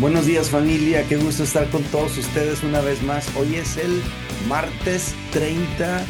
Buenos días familia, qué gusto estar con todos ustedes una vez más. Hoy es el martes 30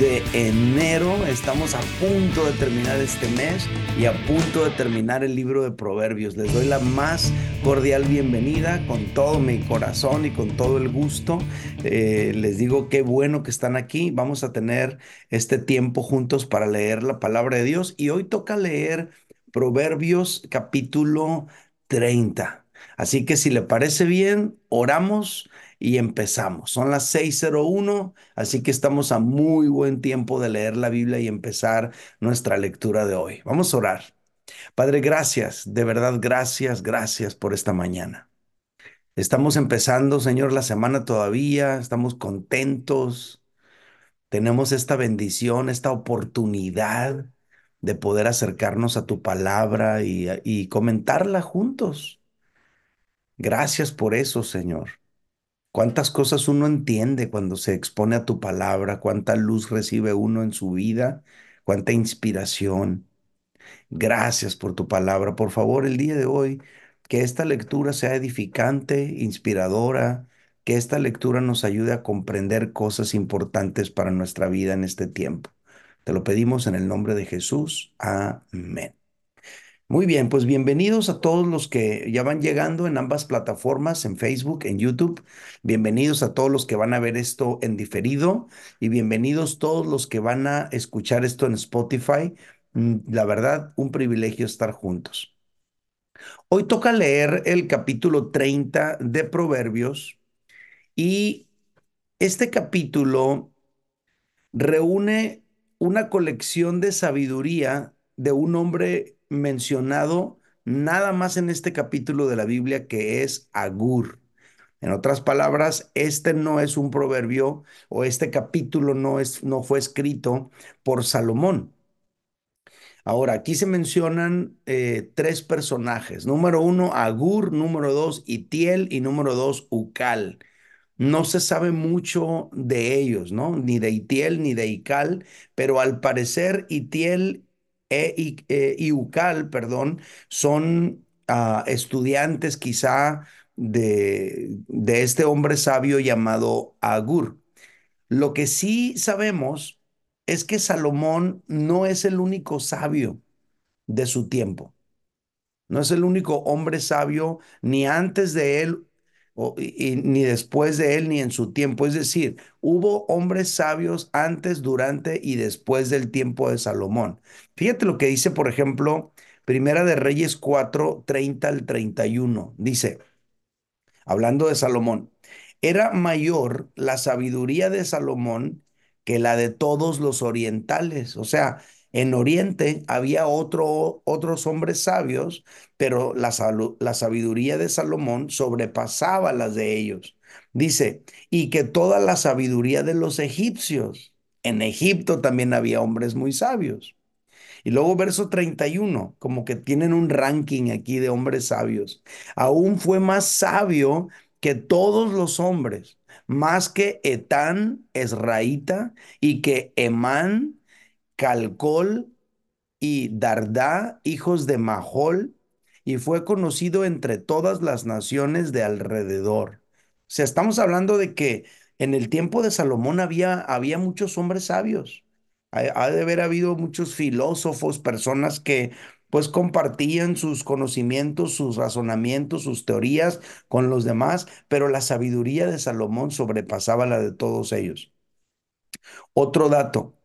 de enero, estamos a punto de terminar este mes y a punto de terminar el libro de Proverbios. Les doy la más cordial bienvenida con todo mi corazón y con todo el gusto. Eh, les digo qué bueno que están aquí. Vamos a tener este tiempo juntos para leer la palabra de Dios y hoy toca leer Proverbios capítulo 30. Así que si le parece bien, oramos y empezamos. Son las 6.01, así que estamos a muy buen tiempo de leer la Biblia y empezar nuestra lectura de hoy. Vamos a orar. Padre, gracias, de verdad, gracias, gracias por esta mañana. Estamos empezando, Señor, la semana todavía, estamos contentos, tenemos esta bendición, esta oportunidad de poder acercarnos a tu palabra y, y comentarla juntos. Gracias por eso, Señor. Cuántas cosas uno entiende cuando se expone a tu palabra, cuánta luz recibe uno en su vida, cuánta inspiración. Gracias por tu palabra. Por favor, el día de hoy, que esta lectura sea edificante, inspiradora, que esta lectura nos ayude a comprender cosas importantes para nuestra vida en este tiempo. Te lo pedimos en el nombre de Jesús. Amén. Muy bien, pues bienvenidos a todos los que ya van llegando en ambas plataformas, en Facebook, en YouTube. Bienvenidos a todos los que van a ver esto en diferido y bienvenidos todos los que van a escuchar esto en Spotify. Mm, la verdad, un privilegio estar juntos. Hoy toca leer el capítulo 30 de Proverbios y este capítulo reúne una colección de sabiduría de un hombre mencionado nada más en este capítulo de la Biblia que es Agur. En otras palabras, este no es un proverbio o este capítulo no, es, no fue escrito por Salomón. Ahora, aquí se mencionan eh, tres personajes. Número uno, Agur. Número dos, Itiel. Y número dos, Ucal. No se sabe mucho de ellos, ¿no? Ni de Itiel ni de Ical, pero al parecer Itiel e, e, y UCAL, perdón, son ah, estudiantes quizá de, de este hombre sabio llamado Agur. Lo que sí sabemos es que Salomón no es el único sabio de su tiempo. No es el único hombre sabio, ni antes de él ni después de él ni en su tiempo. Es decir, hubo hombres sabios antes, durante y después del tiempo de Salomón. Fíjate lo que dice, por ejemplo, Primera de Reyes 4, 30 al 31. Dice, hablando de Salomón, era mayor la sabiduría de Salomón que la de todos los orientales. O sea, en Oriente había otro, otros hombres sabios, pero la, la sabiduría de Salomón sobrepasaba las de ellos. Dice, y que toda la sabiduría de los egipcios. En Egipto también había hombres muy sabios. Y luego verso 31, como que tienen un ranking aquí de hombres sabios. Aún fue más sabio que todos los hombres, más que Etán, Esraíta, y que Emán, Calcol y Dardá, hijos de Mahol, y fue conocido entre todas las naciones de alrededor. O sea, estamos hablando de que en el tiempo de Salomón había, había muchos hombres sabios. Ha, de haber habido muchos filósofos, personas que pues compartían sus conocimientos, sus razonamientos, sus teorías con los demás, pero la sabiduría de Salomón sobrepasaba la de todos ellos. Otro dato,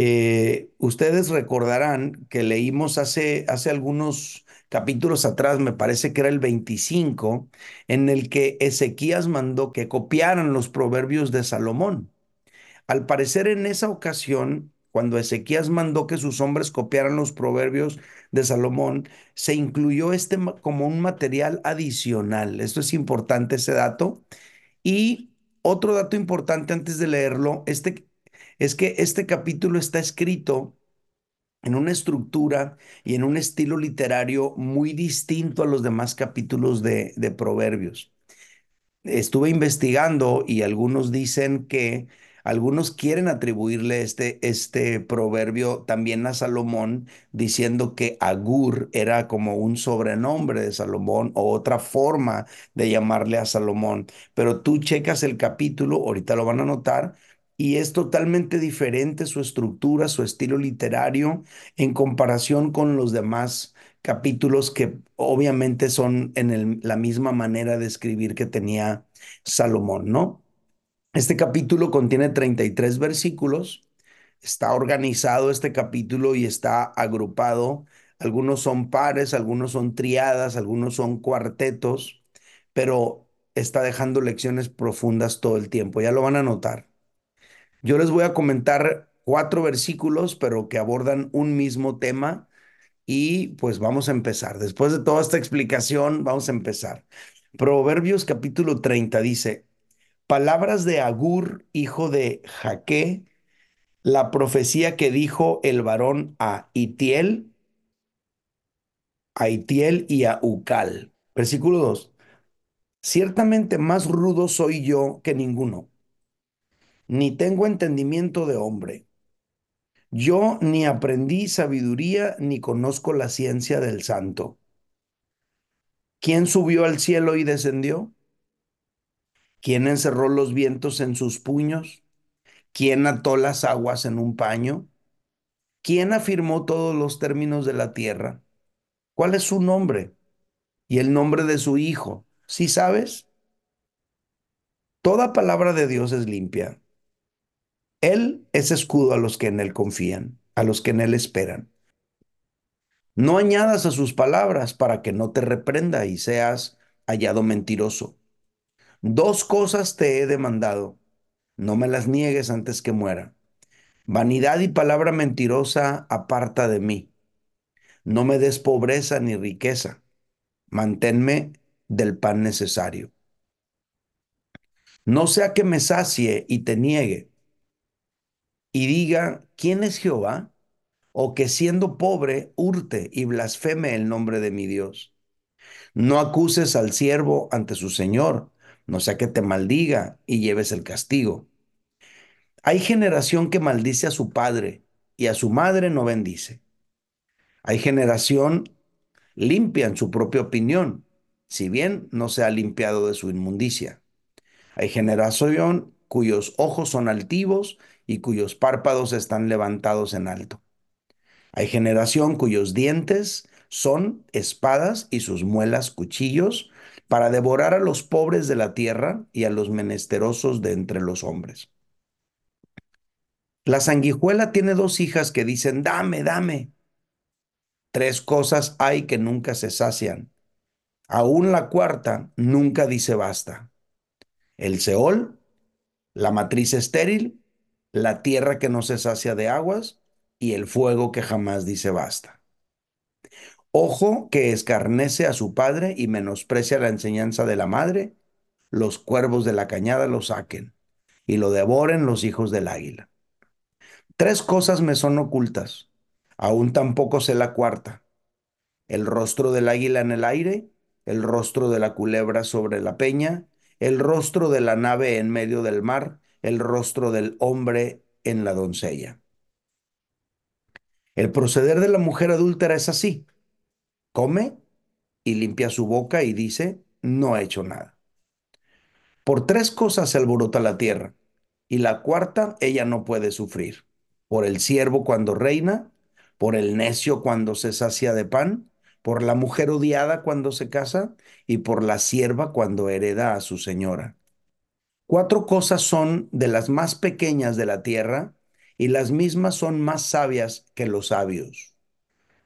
eh, ustedes recordarán que leímos hace, hace algunos capítulos atrás, me parece que era el 25, en el que Ezequías mandó que copiaran los proverbios de Salomón. Al parecer en esa ocasión, cuando Ezequías mandó que sus hombres copiaran los proverbios de Salomón, se incluyó este como un material adicional. Esto es importante, ese dato. Y otro dato importante antes de leerlo, este, es que este capítulo está escrito en una estructura y en un estilo literario muy distinto a los demás capítulos de, Proverbios. Estuve investigando y algunos dicen que Algunos quieren atribuirle este, este proverbio también a Salomón, diciendo que Agur era como un sobrenombre de Salomón o otra forma de llamarle a Salomón. Pero tú checas el capítulo, ahorita lo van a notar, y es totalmente diferente su estructura, su estilo literario en comparación con los demás capítulos que obviamente son en la misma manera de escribir que tenía Salomón, ¿no? Este capítulo contiene 33 versículos, está organizado este capítulo y está agrupado. Algunos son pares, algunos son triadas, algunos son cuartetos, pero está dejando lecciones profundas todo el tiempo. Ya lo van a notar. Yo les voy a comentar cuatro versículos, pero que abordan un mismo tema y pues vamos a empezar. Después de toda esta explicación, vamos a empezar. Proverbios capítulo 30 dice, palabras de Agur, hijo de Jaque, la profecía que dijo el varón a Itiel, a Itiel y a Ucal. Versículo 2. Ciertamente más rudo soy yo que ninguno, ni tengo entendimiento de hombre. Yo ni aprendí sabiduría, ni conozco la ciencia del santo. ¿Quién subió al cielo y descendió? ¿Quién encerró los vientos en sus puños? ¿Quién ató las aguas en un paño? ¿Quién afirmó todos los términos de la tierra? ¿Cuál es su nombre? Y el nombre de su hijo. ¿Sí sabes? Toda palabra de Dios es limpia. Él es escudo a los que en él confían, a los que en él esperan. No añadas a sus palabras para que no te reprenda y seas hallado mentiroso. Dos cosas te he demandado. No me las niegues antes que muera. Vanidad y palabra mentirosa aparta de mí. No me des pobreza ni riqueza. Manténme del pan necesario. No sea que me sacie y te niegue y diga, ¿quién es Jehová? O que siendo pobre hurte y blasfeme el nombre de mi Dios. No acuses al siervo ante su Señor, no sea que te maldiga y lleves el castigo. Hay generación que maldice a su padre y a su madre no bendice. Hay generación limpia en su propia opinión, si bien no se ha limpiado de su inmundicia. Hay generación cuyos ojos son altivos y cuyos párpados están levantados en alto. Hay generación cuyos dientes son espadas y sus muelas cuchillos para devorar a los pobres de la tierra y a los menesterosos de entre los hombres. La sanguijuela tiene dos hijas que dicen, dame, dame. Tres cosas hay que nunca se sacian. Aún la cuarta nunca dice basta. El Seol, la matriz estéril, la tierra que no se sacia de aguas y el fuego que jamás dice basta. Ojo que escarnece a su padre y menosprecia la enseñanza de la madre, los cuervos de la cañada lo saquen y lo devoren los hijos del águila. Tres cosas me son ocultas, aún tampoco sé la cuarta. El rostro del águila en el aire, el rostro de la culebra sobre la peña, el rostro de la nave en medio del mar, el rostro del hombre en la doncella. El proceder de la mujer adúltera es así. Come y limpia su boca y dice, no ha hecho nada. Por tres cosas se alborota la tierra, y la cuarta ella no puede sufrir. Por el siervo cuando reina, por el necio cuando se sacia de pan, por la mujer odiada cuando se casa, y por la sierva cuando hereda a su señora. Cuatro cosas son de las más pequeñas de la tierra, y las mismas son más sabias que los sabios.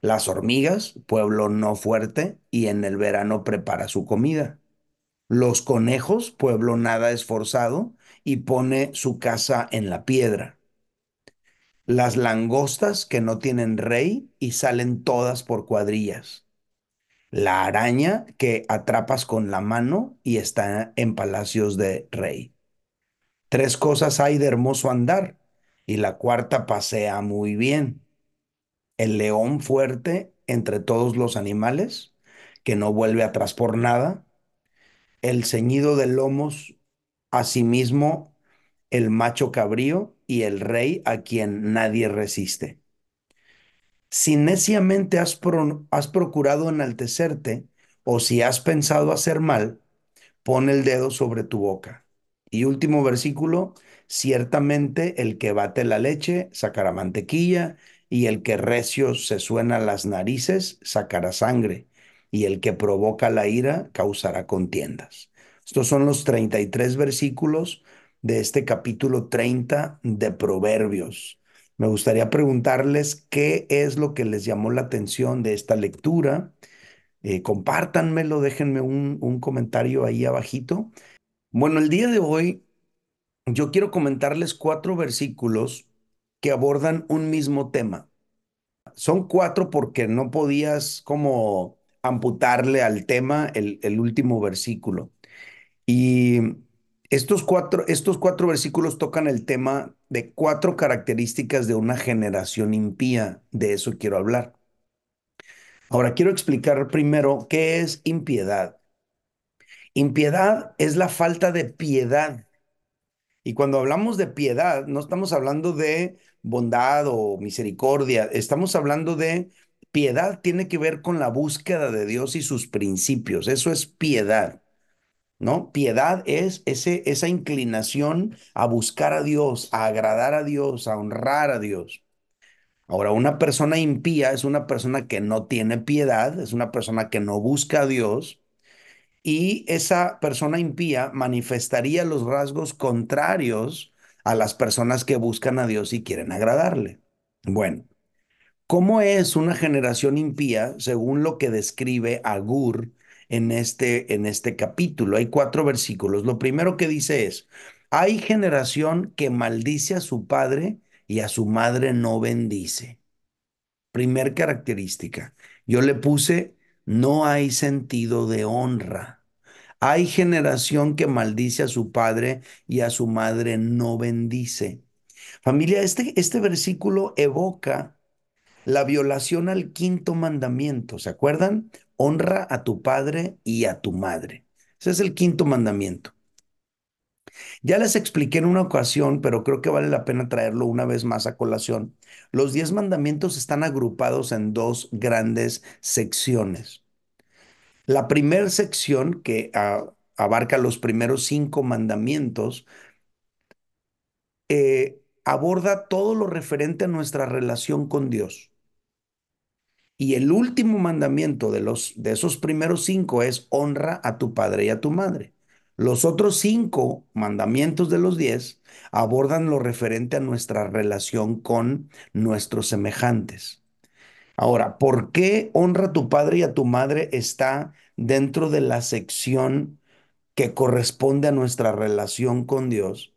Las hormigas, pueblo no fuerte, y en el verano prepara su comida. Los conejos, pueblo nada esforzado, y pone su casa en la piedra. Las langostas que no tienen rey y salen todas por cuadrillas. La araña que atrapas con la mano y está en palacios de rey. Tres cosas hay de hermoso andar y la cuarta pasea muy bien. El león fuerte entre todos los animales, que no vuelve atrás por nada. El ceñido de lomos, asimismo, el macho cabrío y el rey a quien nadie resiste. Si neciamente has, has procurado enaltecerte, o si has pensado hacer mal, pon el dedo sobre tu boca. Y último versículo, ciertamente el que bate la leche sacará mantequilla, y el que recio se suena las narices sacará sangre, y el que provoca la ira causará contiendas. Estos son los 33 versículos de este capítulo 30 de Proverbios. Me gustaría preguntarles qué es lo que les llamó la atención de esta lectura. Eh, compártanmelo, déjenme un, un comentario ahí abajito. Bueno, el día de hoy yo quiero comentarles cuatro versículos que abordan un mismo tema. Son cuatro porque no podías como amputarle al tema el, último versículo. Y estos cuatro, estos cuatro versículos tocan el tema de cuatro características de una generación impía. De eso quiero hablar. Ahora quiero explicar primero qué es impiedad. Impiedad es la falta de piedad. Y cuando hablamos de piedad, no estamos hablando de bondad o misericordia, estamos hablando de piedad tiene que ver con la búsqueda de Dios y sus principios. Eso es piedad, ¿no? Piedad es ese, esa inclinación a buscar a Dios, a agradar a Dios, a honrar a Dios. Ahora, una persona impía es una persona que no tiene piedad, es una persona que no busca a Dios y esa persona impía manifestaría los rasgos contrarios a las personas que buscan a Dios y quieren agradarle. Bueno, ¿cómo es una generación impía según lo que describe Agur en este, en este capítulo? Hay cuatro versículos. Lo primero que dice es, hay generación que maldice a su padre y a su madre no bendice. Primer característica. Yo le puse, no hay sentido de honra. Hay generación que maldice a su padre y a su madre no bendice. Familia, este, este versículo evoca la violación al quinto mandamiento. ¿Se acuerdan? Honra a tu padre y a tu madre. Ese es el quinto mandamiento. Ya les expliqué en una ocasión, pero creo que vale la pena traerlo una vez más a colación. Los diez mandamientos están agrupados en dos grandes secciones. La primera sección, que ah, abarca los primeros cinco mandamientos, eh, aborda todo lo referente a nuestra relación con Dios. Y el último mandamiento de, los, de esos primeros cinco es honra a tu padre y a tu madre. Los otros cinco mandamientos de los diez abordan lo referente a nuestra relación con nuestros semejantes. Ahora, ¿por qué honra a tu padre y a tu madre está dentro de la sección que corresponde a nuestra relación con Dios?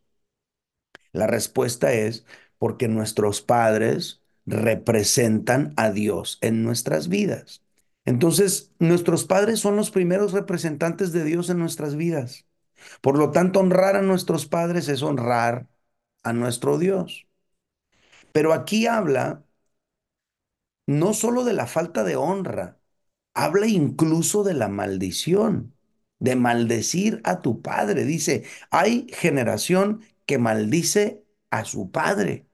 La respuesta es porque nuestros padres representan a Dios en nuestras vidas. Entonces, nuestros padres son los primeros representantes de Dios en nuestras vidas. Por lo tanto, honrar a nuestros padres es honrar a nuestro Dios. Pero aquí habla no solo de la falta de honra, habla incluso de la maldición, de maldecir a tu padre. Dice, hay generación que maldice a su padre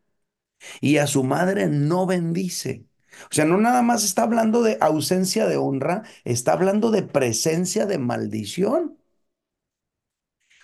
y a su madre no bendice. O sea, no nada más está hablando de ausencia de honra, está hablando de presencia de maldición.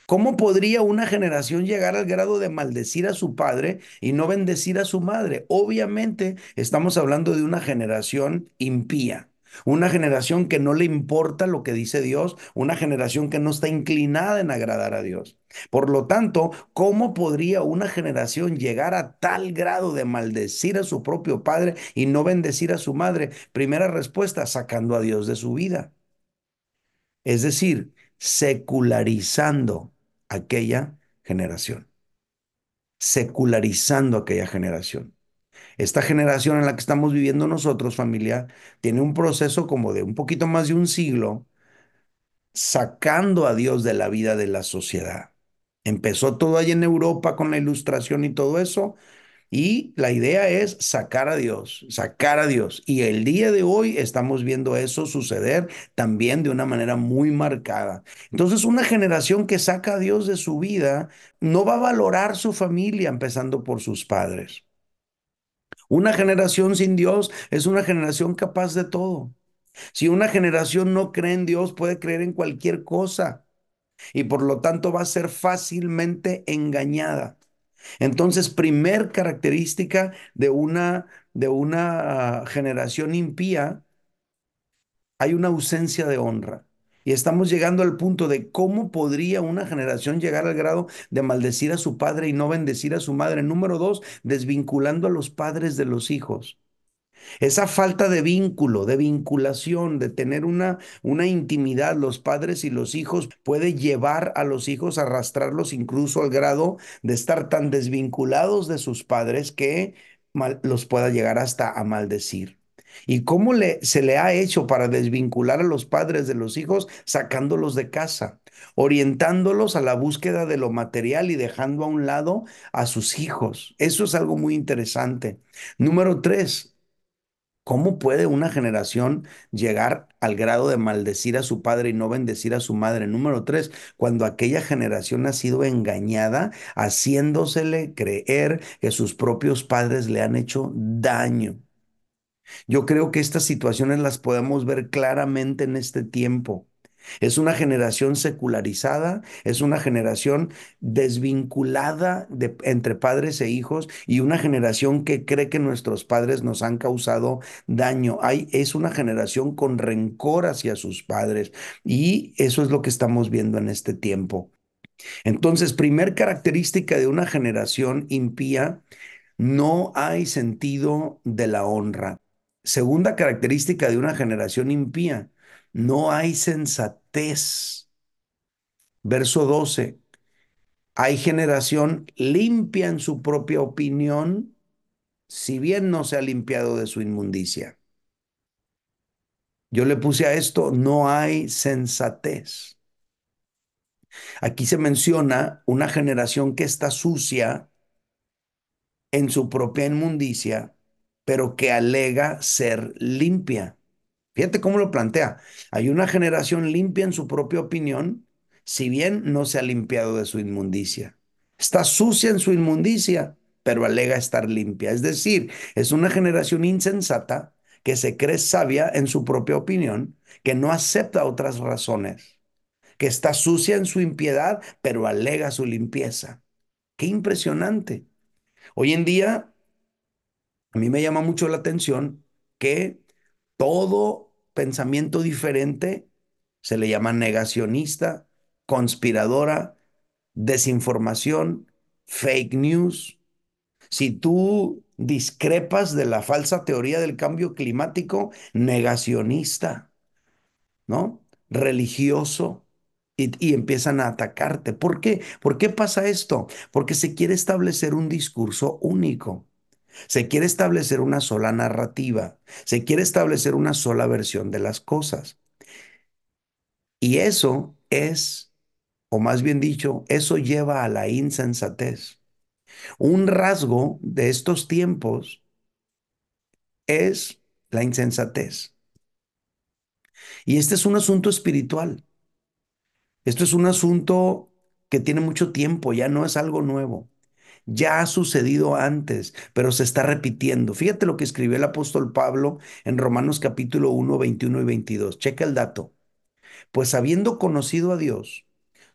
¿Cómo podría una generación llegar al grado de maldecir a su padre y no bendecir a su madre? Obviamente estamos hablando de una generación impía. Una generación que no le importa lo que dice Dios, una generación que no está inclinada en agradar a Dios. Por lo tanto, ¿cómo podría una generación llegar a tal grado de maldecir a su propio padre y no bendecir a su madre? Primera respuesta, sacando a Dios de su vida. Es decir, secularizando aquella generación, secularizando aquella generación. Esta generación en la que estamos viviendo nosotros, familia, tiene un proceso como de un poquito más de un siglo sacando a Dios de la vida de la sociedad. Empezó todo ahí en Europa con la ilustración y todo eso, Y la idea es sacar a Dios, sacar a Dios. Y el día de hoy estamos viendo eso suceder también de una manera muy marcada. Entonces, una generación que saca a Dios de su vida no va a valorar su familia, empezando por sus padres. Una generación sin Dios es una generación capaz de todo. Si una generación no cree en Dios, puede creer en cualquier cosa y por lo tanto va a ser fácilmente engañada. Entonces, primer característica de una, de una generación impía, hay una ausencia de honra. Y estamos llegando al punto de cómo podría una generación llegar al grado de maldecir a su padre y no bendecir a su madre. Número dos, desvinculando a los padres de los hijos. Esa falta de vínculo, de vinculación, de tener una, una intimidad, los padres y los hijos, puede llevar a los hijos a arrastrarlos incluso al grado de estar tan desvinculados de sus padres que los pueda llegar hasta a maldecir. ¿Y cómo le, se le ha hecho para desvincular a los padres de los hijos sacándolos de casa, orientándolos a la búsqueda de lo material y dejando a un lado a sus hijos? Eso es algo muy interesante. Número tres, ¿Cómo puede una generación llegar al grado de maldecir a su padre y no bendecir a su madre? Número tres, cuando aquella generación ha sido engañada, haciéndosele creer que sus propios padres le han hecho daño. Yo creo que estas situaciones las podemos ver claramente en este tiempo. Es una generación secularizada, es una generación desvinculada entre padres e hijos y una generación que cree que nuestros padres nos han causado daño. Hay, es una generación con rencor hacia sus padres y eso es lo que estamos viendo en este tiempo. Entonces, primer característica de una generación impía, no hay sentido de la honra. Segunda característica de una generación impía, no hay sensatez. Verso 12. Hay generación limpia en su propia opinión, si bien no se ha limpiado de su inmundicia. Yo le puse a esto, no hay sensatez. Aquí se menciona una generación que está sucia en su propia inmundicia, pero que alega ser limpia. Fíjate cómo lo plantea. Hay una generación limpia en su propia opinión, si bien no se ha limpiado de su inmundicia. Está sucia en su inmundicia, pero alega estar limpia. Es decir, es una generación insensata que se cree sabia en su propia opinión, que no acepta otras razones, que está sucia en su impiedad, pero alega su limpieza. Qué impresionante. Hoy en día, a mí me llama mucho la atención que todo pensamiento diferente se le llama negacionista, conspiradora, desinformación, fake news. Si tú discrepas de la falsa teoría del cambio climático, negacionista, ¿no? Religioso. Y, y, empiezan a atacarte. ¿Por qué? ¿Por qué pasa esto? Porque se quiere establecer un discurso único. Se quiere establecer una sola narrativa, se quiere establecer una sola versión de las cosas. Y eso es, o más bien dicho, eso lleva a la insensatez. Un rasgo de estos tiempos es la insensatez. Y este es un asunto espiritual. Esto es un asunto que tiene mucho tiempo, ya no es algo nuevo. Ya ha sucedido antes, pero se está repitiendo. Fíjate lo que escribió el apóstol Pablo en Romanos capítulo 1, 21 y 22. Checa el dato. Pues habiendo conocido a Dios,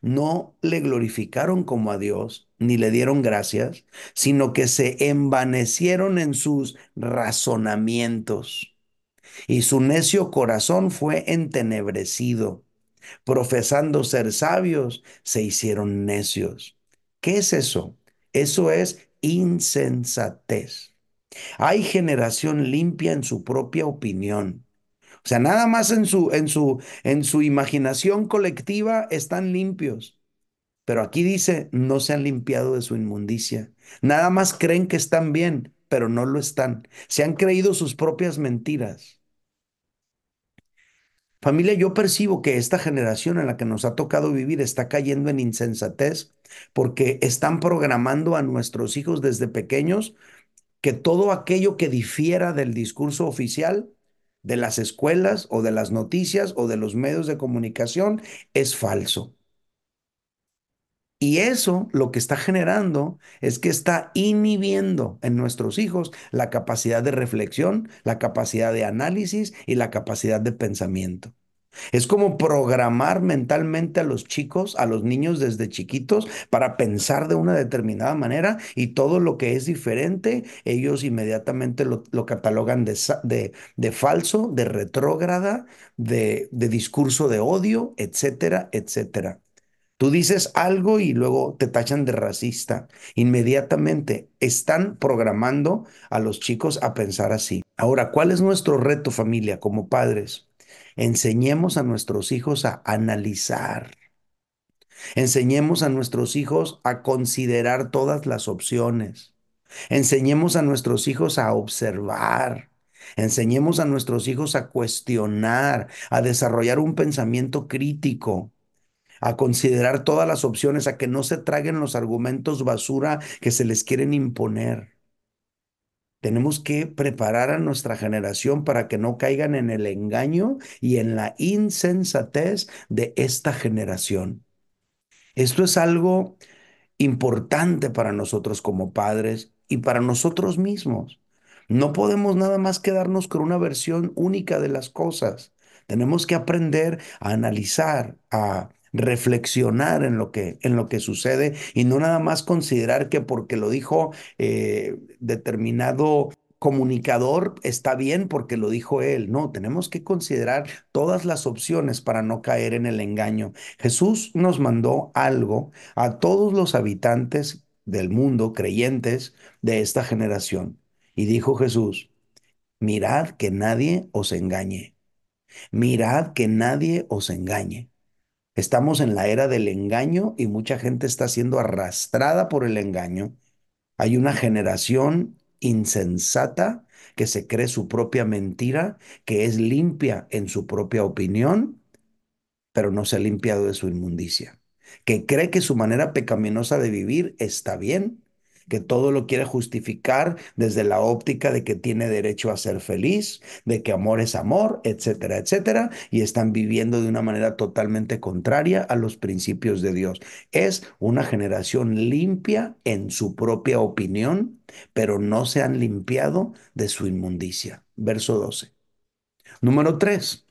no le glorificaron como a Dios, ni le dieron gracias, sino que se envanecieron en sus razonamientos. Y su necio corazón fue entenebrecido. Profesando ser sabios, se hicieron necios. ¿Qué es eso? Eso es insensatez. Hay generación limpia en su propia opinión. O sea, nada más en su, en su, en su imaginación colectiva están limpios. Pero aquí dice, no se han limpiado de su inmundicia. Nada más creen que están bien, pero no lo están. Se han creído sus propias mentiras. Familia, yo percibo que esta generación en la que nos ha tocado vivir está cayendo en insensatez porque están programando a nuestros hijos desde pequeños que todo aquello que difiera del discurso oficial de las escuelas o de las noticias o de los medios de comunicación es falso. Y eso lo que está generando es que está inhibiendo en nuestros hijos la capacidad de reflexión, la capacidad de análisis y la capacidad de pensamiento. Es como programar mentalmente a los chicos, a los niños desde chiquitos, para pensar de una determinada manera y todo lo que es diferente, ellos inmediatamente lo, catalogan de, de, falso, de retrógrada, de, de discurso de odio, etcétera, etcétera. Tú dices algo y luego te tachan de racista. Inmediatamente están programando a los chicos a pensar así. Ahora, ¿cuál es nuestro reto familia como padres? Enseñemos a nuestros hijos a analizar. Enseñemos a nuestros hijos a considerar todas las opciones. Enseñemos a nuestros hijos a observar. Enseñemos a nuestros hijos a cuestionar, a desarrollar un pensamiento crítico a considerar todas las opciones, a que no se traguen los argumentos basura que se les quieren imponer. Tenemos que preparar a nuestra generación para que no caigan en el engaño y en la insensatez de esta generación. Esto es algo importante para nosotros como padres y para nosotros mismos. No podemos nada más quedarnos con una versión única de las cosas. Tenemos que aprender a analizar, a reflexionar en lo que, en lo que sucede y no nada más considerar que porque lo dijo eh, determinado comunicador está bien porque lo dijo él. No, tenemos que considerar todas las opciones para no caer en el engaño. Jesús nos mandó algo a todos los habitantes del mundo, creyentes de esta generación. Y dijo Jesús, mirad que nadie os engañe. Mirad que nadie os engañe. Estamos en la era del engaño y mucha gente está siendo arrastrada por el engaño. Hay una generación insensata que se cree su propia mentira, que es limpia en su propia opinión, pero no se ha limpiado de su inmundicia, que cree que su manera pecaminosa de vivir está bien que todo lo quiere justificar desde la óptica de que tiene derecho a ser feliz, de que amor es amor, etcétera, etcétera, y están viviendo de una manera totalmente contraria a los principios de Dios. Es una generación limpia en su propia opinión, pero no se han limpiado de su inmundicia. Verso 12. Número 3.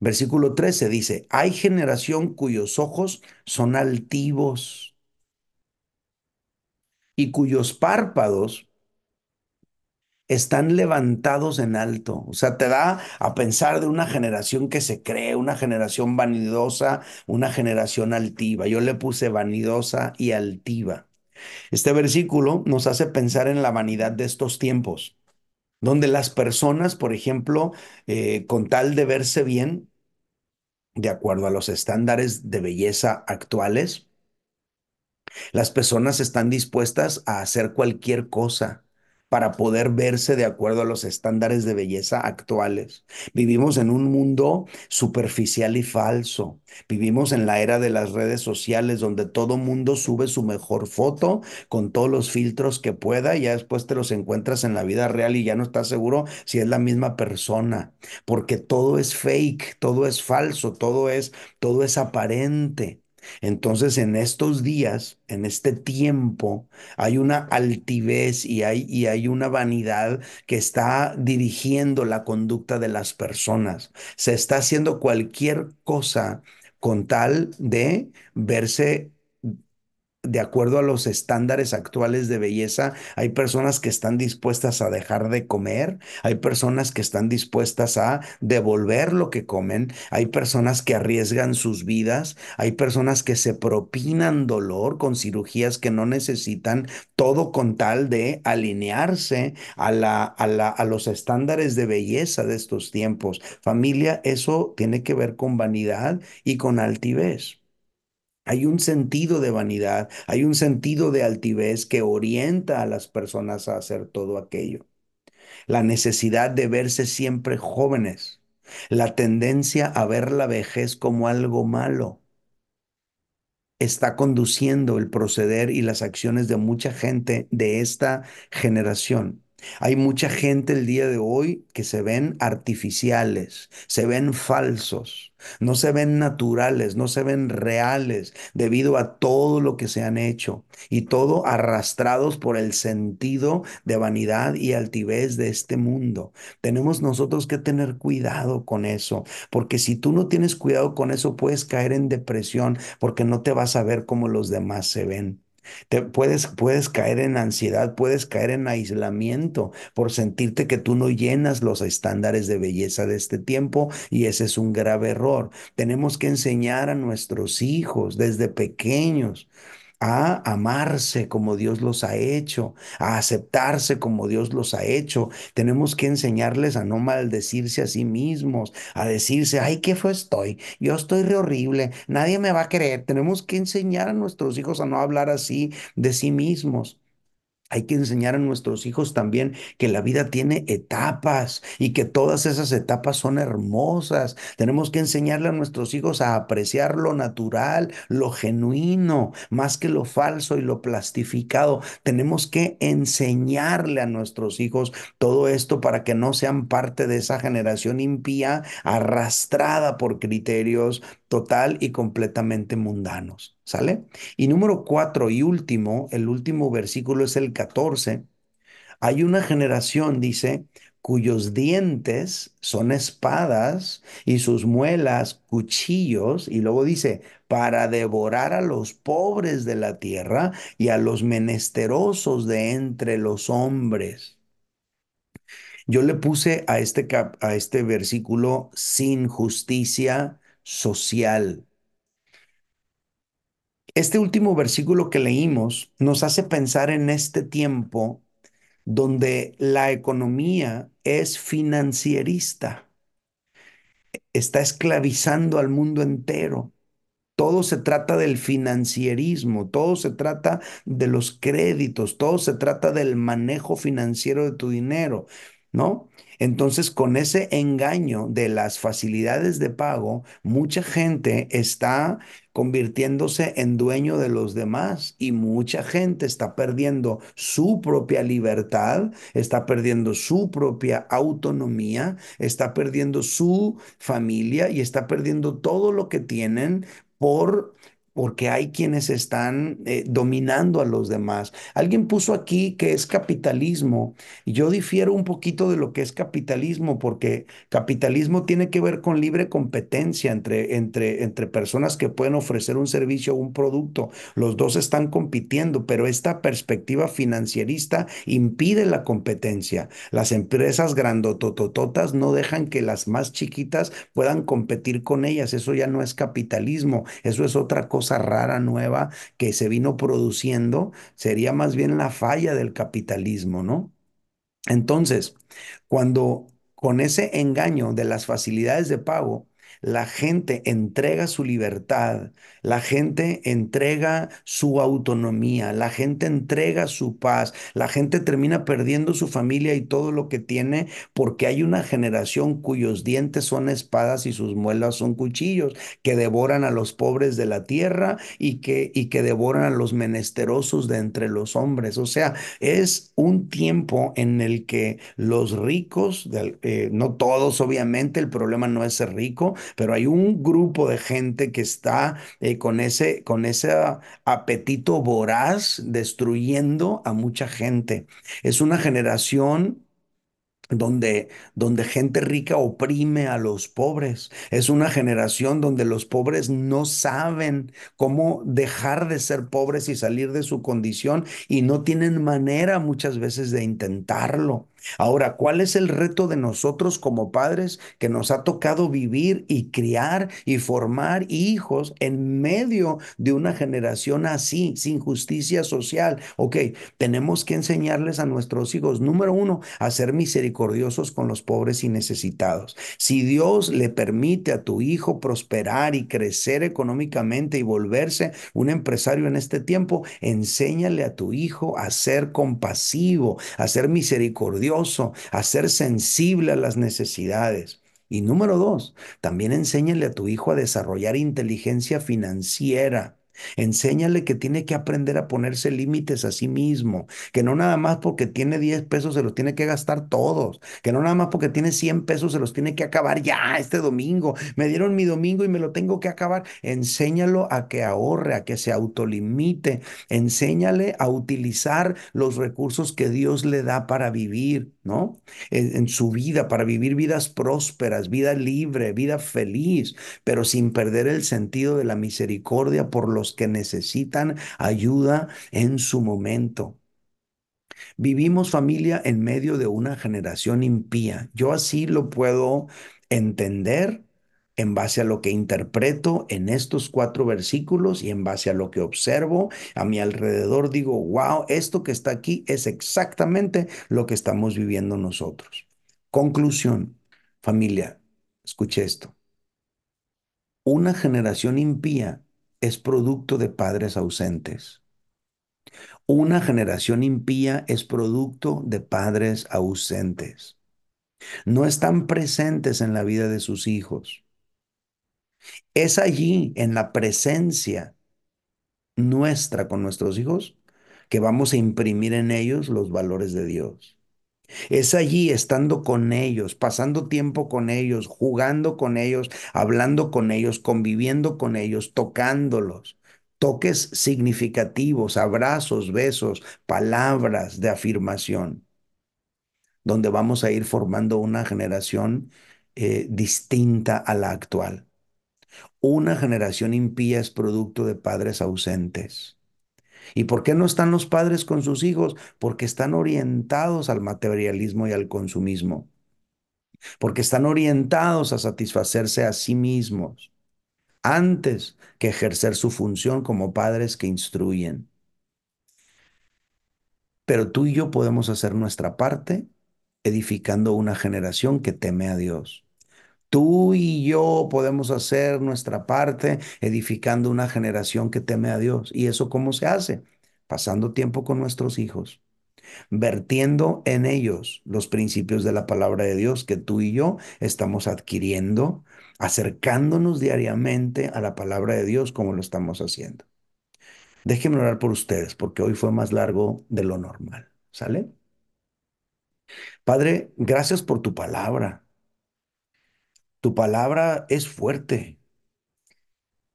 Versículo 13 dice, hay generación cuyos ojos son altivos y cuyos párpados están levantados en alto. O sea, te da a pensar de una generación que se cree, una generación vanidosa, una generación altiva. Yo le puse vanidosa y altiva. Este versículo nos hace pensar en la vanidad de estos tiempos, donde las personas, por ejemplo, eh, con tal de verse bien, de acuerdo a los estándares de belleza actuales, las personas están dispuestas a hacer cualquier cosa para poder verse de acuerdo a los estándares de belleza actuales. Vivimos en un mundo superficial y falso. Vivimos en la era de las redes sociales donde todo mundo sube su mejor foto con todos los filtros que pueda y ya después te los encuentras en la vida real y ya no estás seguro si es la misma persona, porque todo es fake, todo es falso, todo es todo es aparente. Entonces, en estos días, en este tiempo, hay una altivez y hay, y hay una vanidad que está dirigiendo la conducta de las personas. Se está haciendo cualquier cosa con tal de verse de acuerdo a los estándares actuales de belleza, hay personas que están dispuestas a dejar de comer, hay personas que están dispuestas a devolver lo que comen, hay personas que arriesgan sus vidas, hay personas que se propinan dolor con cirugías que no necesitan, todo con tal de alinearse a, la, a, la, a los estándares de belleza de estos tiempos. Familia, eso tiene que ver con vanidad y con altivez. Hay un sentido de vanidad, hay un sentido de altivez que orienta a las personas a hacer todo aquello. La necesidad de verse siempre jóvenes, la tendencia a ver la vejez como algo malo. está conduciendo el proceder y las acciones de mucha gente de esta generación. Hay mucha gente el día de hoy que se ven artificiales, se ven falsos, no se ven naturales, no se ven reales debido a todo lo que se han hecho y todo arrastrados por el sentido de vanidad y altivez de este mundo. Tenemos nosotros que tener cuidado con eso, porque si tú no tienes cuidado con eso puedes caer en depresión porque no te vas a ver como los demás se ven. Te puedes, puedes caer en ansiedad, puedes caer en aislamiento por sentirte que tú no llenas los estándares de belleza de este tiempo y ese es un grave error. Tenemos que enseñar a nuestros hijos desde pequeños a amarse como Dios los ha hecho, a aceptarse como Dios los ha hecho. Tenemos que enseñarles a no maldecirse a sí mismos, a decirse, ay, qué fue estoy, yo estoy re horrible, nadie me va a querer. Tenemos que enseñar a nuestros hijos a no hablar así de sí mismos. Hay que enseñar a nuestros hijos también que la vida tiene etapas y que todas esas etapas son hermosas. Tenemos que enseñarle a nuestros hijos a apreciar lo natural, lo genuino, más que lo falso y lo plastificado. Tenemos que enseñarle a nuestros hijos todo esto para que no sean parte de esa generación impía arrastrada por criterios total y completamente mundanos. ¿Sale? Y número cuatro y último, el último versículo es el 14. Hay una generación, dice, cuyos dientes son espadas y sus muelas cuchillos, y luego dice, para devorar a los pobres de la tierra y a los menesterosos de entre los hombres. Yo le puse a este, a este versículo sin justicia social. Este último versículo que leímos nos hace pensar en este tiempo donde la economía es financierista, está esclavizando al mundo entero. Todo se trata del financierismo, todo se trata de los créditos, todo se trata del manejo financiero de tu dinero, ¿no? Entonces, con ese engaño de las facilidades de pago, mucha gente está convirtiéndose en dueño de los demás y mucha gente está perdiendo su propia libertad, está perdiendo su propia autonomía, está perdiendo su familia y está perdiendo todo lo que tienen por porque hay quienes están eh, dominando a los demás. Alguien puso aquí que es capitalismo y yo difiero un poquito de lo que es capitalismo porque capitalismo tiene que ver con libre competencia entre, entre, entre personas que pueden ofrecer un servicio o un producto. Los dos están compitiendo, pero esta perspectiva financierista impide la competencia. Las empresas grandototototas no dejan que las más chiquitas puedan competir con ellas. Eso ya no es capitalismo, eso es otra cosa rara nueva que se vino produciendo, sería más bien la falla del capitalismo, ¿no? Entonces, cuando con ese engaño de las facilidades de pago, la gente entrega su libertad, la gente entrega su autonomía, la gente entrega su paz, la gente termina perdiendo su familia y todo lo que tiene porque hay una generación cuyos dientes son espadas y sus muelas son cuchillos, que devoran a los pobres de la tierra y que, y que devoran a los menesterosos de entre los hombres. O sea, es un tiempo en el que los ricos, eh, no todos obviamente, el problema no es ser rico, pero hay un grupo de gente que está eh, con, ese, con ese apetito voraz destruyendo a mucha gente. Es una generación donde, donde gente rica oprime a los pobres. Es una generación donde los pobres no saben cómo dejar de ser pobres y salir de su condición y no tienen manera muchas veces de intentarlo. Ahora, ¿cuál es el reto de nosotros como padres que nos ha tocado vivir y criar y formar hijos en medio de una generación así, sin justicia social? Ok, tenemos que enseñarles a nuestros hijos, número uno, a ser misericordiosos con los pobres y necesitados. Si Dios le permite a tu hijo prosperar y crecer económicamente y volverse un empresario en este tiempo, enséñale a tu hijo a ser compasivo, a ser misericordioso a ser sensible a las necesidades. Y número dos, también enséñale a tu hijo a desarrollar inteligencia financiera. Enséñale que tiene que aprender a ponerse límites a sí mismo, que no nada más porque tiene 10 pesos se los tiene que gastar todos, que no nada más porque tiene 100 pesos se los tiene que acabar ya este domingo. Me dieron mi domingo y me lo tengo que acabar. Enséñalo a que ahorre, a que se autolimite. Enséñale a utilizar los recursos que Dios le da para vivir, ¿no? En, su vida, para vivir vidas prósperas, vida libre, vida feliz, pero sin perder el sentido de la misericordia por los que necesitan ayuda en su momento. Vivimos familia en medio de una generación impía. Yo así lo puedo entender en base a lo que interpreto en estos cuatro versículos y en base a lo que observo a mi alrededor, digo, wow, esto que está aquí es exactamente lo que estamos viviendo nosotros. Conclusión, familia, escuche esto. Una generación impía es producto de padres ausentes. Una generación impía es producto de padres ausentes. No están presentes en la vida de sus hijos. Es allí, en la presencia nuestra con nuestros hijos, que vamos a imprimir en ellos los valores de Dios. Es allí estando con ellos, pasando tiempo con ellos, jugando con ellos, hablando con ellos, conviviendo con ellos, tocándolos. Toques significativos, abrazos, besos, palabras de afirmación, donde vamos a ir formando una generación eh, distinta a la actual. Una generación impía es producto de padres ausentes. ¿Y por qué no están los padres con sus hijos? Porque están orientados al materialismo y al consumismo. Porque están orientados a satisfacerse a sí mismos antes que ejercer su función como padres que instruyen. Pero tú y yo podemos hacer nuestra parte edificando una generación que teme a Dios. Tú y yo podemos hacer nuestra parte edificando una generación que teme a Dios. ¿Y eso cómo se hace? Pasando tiempo con nuestros hijos, vertiendo en ellos los principios de la palabra de Dios que tú y yo estamos adquiriendo, acercándonos diariamente a la palabra de Dios como lo estamos haciendo. Déjenme orar por ustedes porque hoy fue más largo de lo normal. ¿Sale? Padre, gracias por tu palabra. Tu palabra es fuerte,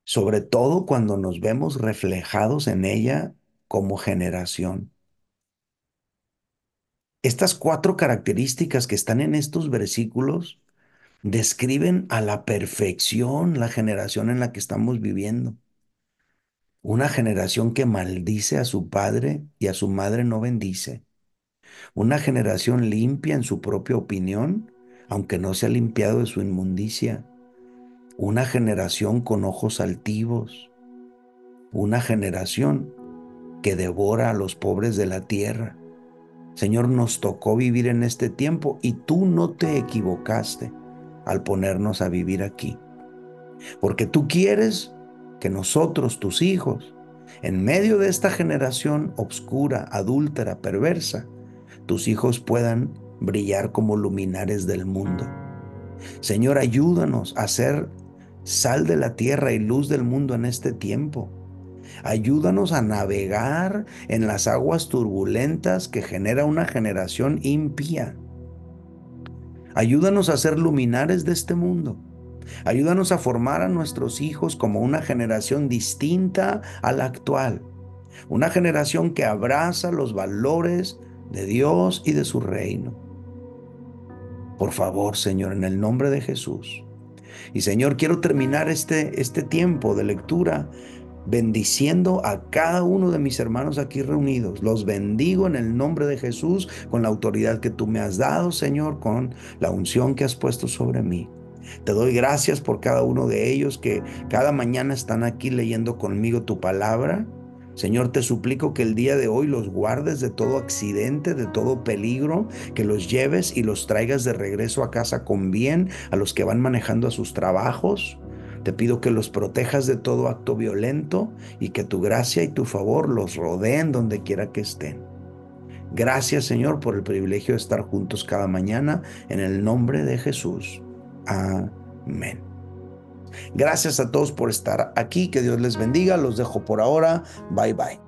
sobre todo cuando nos vemos reflejados en ella como generación. Estas cuatro características que están en estos versículos describen a la perfección la generación en la que estamos viviendo. Una generación que maldice a su padre y a su madre no bendice. Una generación limpia en su propia opinión aunque no se ha limpiado de su inmundicia. Una generación con ojos altivos. Una generación que devora a los pobres de la tierra. Señor, nos tocó vivir en este tiempo y tú no te equivocaste al ponernos a vivir aquí. Porque tú quieres que nosotros, tus hijos, en medio de esta generación obscura, adúltera, perversa, tus hijos puedan brillar como luminares del mundo. Señor, ayúdanos a ser sal de la tierra y luz del mundo en este tiempo. Ayúdanos a navegar en las aguas turbulentas que genera una generación impía. Ayúdanos a ser luminares de este mundo. Ayúdanos a formar a nuestros hijos como una generación distinta a la actual. Una generación que abraza los valores de Dios y de su reino. Por favor, Señor, en el nombre de Jesús. Y Señor, quiero terminar este, este tiempo de lectura bendiciendo a cada uno de mis hermanos aquí reunidos. Los bendigo en el nombre de Jesús con la autoridad que tú me has dado, Señor, con la unción que has puesto sobre mí. Te doy gracias por cada uno de ellos que cada mañana están aquí leyendo conmigo tu palabra Señor, te suplico que el día de hoy los guardes de todo accidente, de todo peligro, que los lleves y los traigas de regreso a casa con bien a los que van manejando a sus trabajos. Te pido que los protejas de todo acto violento y que tu gracia y tu favor los rodeen donde quiera que estén. Gracias Señor por el privilegio de estar juntos cada mañana en el nombre de Jesús. Amén. Gracias a todos por estar aquí. Que Dios les bendiga. Los dejo por ahora. Bye bye.